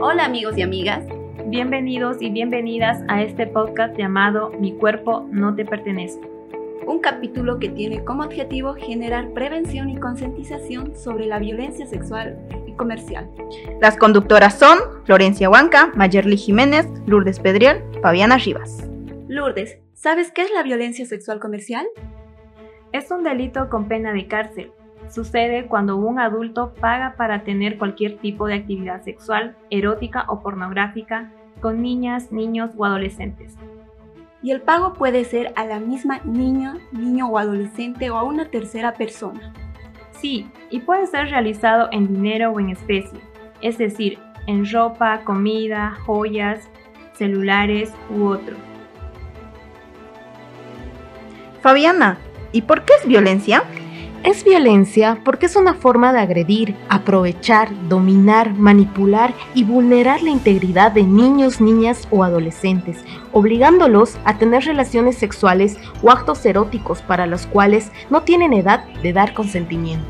Hola amigos y amigas. Bienvenidos y bienvenidas a este podcast llamado Mi cuerpo no te pertenece. Un capítulo que tiene como objetivo generar prevención y concientización sobre la violencia sexual y comercial. Las conductoras son Florencia Huanca, Mayerly Jiménez, Lourdes Pedriel, Fabiana Rivas. Lourdes, ¿sabes qué es la violencia sexual comercial? Es un delito con pena de cárcel sucede cuando un adulto paga para tener cualquier tipo de actividad sexual, erótica o pornográfica con niñas, niños o adolescentes. Y el pago puede ser a la misma niña, niño o adolescente o a una tercera persona. Sí, y puede ser realizado en dinero o en especie, es decir, en ropa, comida, joyas, celulares u otro. Fabiana, ¿y por qué es violencia? Es violencia porque es una forma de agredir, aprovechar, dominar, manipular y vulnerar la integridad de niños, niñas o adolescentes, obligándolos a tener relaciones sexuales o actos eróticos para los cuales no tienen edad de dar consentimiento.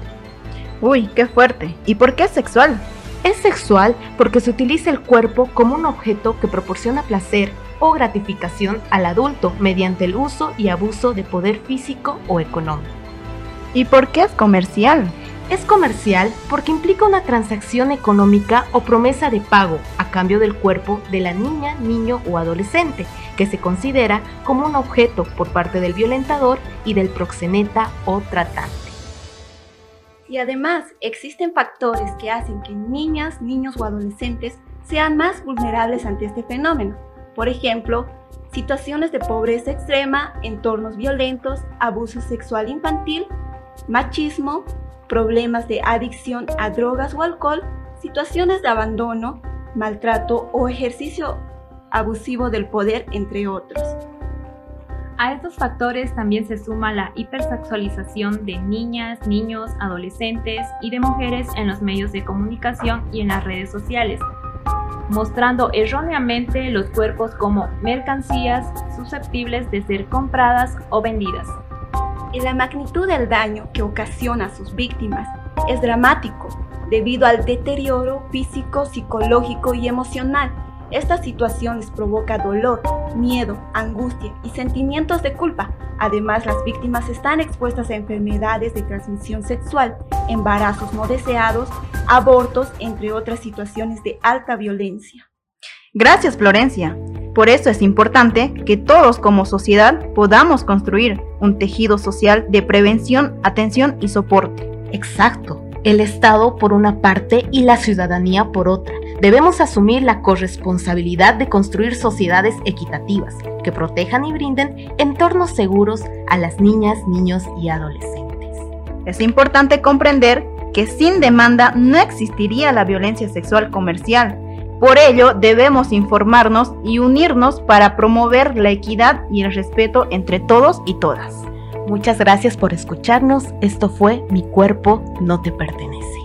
Uy, qué fuerte. ¿Y por qué es sexual? Es sexual porque se utiliza el cuerpo como un objeto que proporciona placer o gratificación al adulto mediante el uso y abuso de poder físico o económico. ¿Y por qué es comercial? Es comercial porque implica una transacción económica o promesa de pago a cambio del cuerpo de la niña, niño o adolescente, que se considera como un objeto por parte del violentador y del proxeneta o tratante. Y además existen factores que hacen que niñas, niños o adolescentes sean más vulnerables ante este fenómeno. Por ejemplo, situaciones de pobreza extrema, entornos violentos, abuso sexual infantil machismo, problemas de adicción a drogas o alcohol, situaciones de abandono, maltrato o ejercicio abusivo del poder, entre otros. A estos factores también se suma la hipersexualización de niñas, niños, adolescentes y de mujeres en los medios de comunicación y en las redes sociales, mostrando erróneamente los cuerpos como mercancías susceptibles de ser compradas o vendidas la magnitud del daño que ocasiona a sus víctimas es dramático debido al deterioro físico, psicológico y emocional. Esta situación les provoca dolor, miedo, angustia y sentimientos de culpa. Además, las víctimas están expuestas a enfermedades de transmisión sexual, embarazos no deseados, abortos, entre otras situaciones de alta violencia. Gracias, Florencia. Por eso es importante que todos como sociedad podamos construir un tejido social de prevención, atención y soporte. Exacto. El Estado por una parte y la ciudadanía por otra. Debemos asumir la corresponsabilidad de construir sociedades equitativas que protejan y brinden entornos seguros a las niñas, niños y adolescentes. Es importante comprender que sin demanda no existiría la violencia sexual comercial por ello, debemos informarnos y unirnos para promover la equidad y el respeto entre todos y todas. Muchas gracias por escucharnos. Esto fue Mi cuerpo no te pertenece.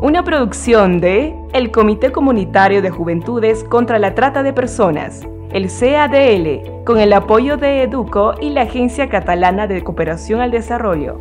Una producción de el Comité Comunitario de Juventudes contra la Trata de Personas, el CADL, con el apoyo de EDUCO y la Agencia Catalana de Cooperación al Desarrollo.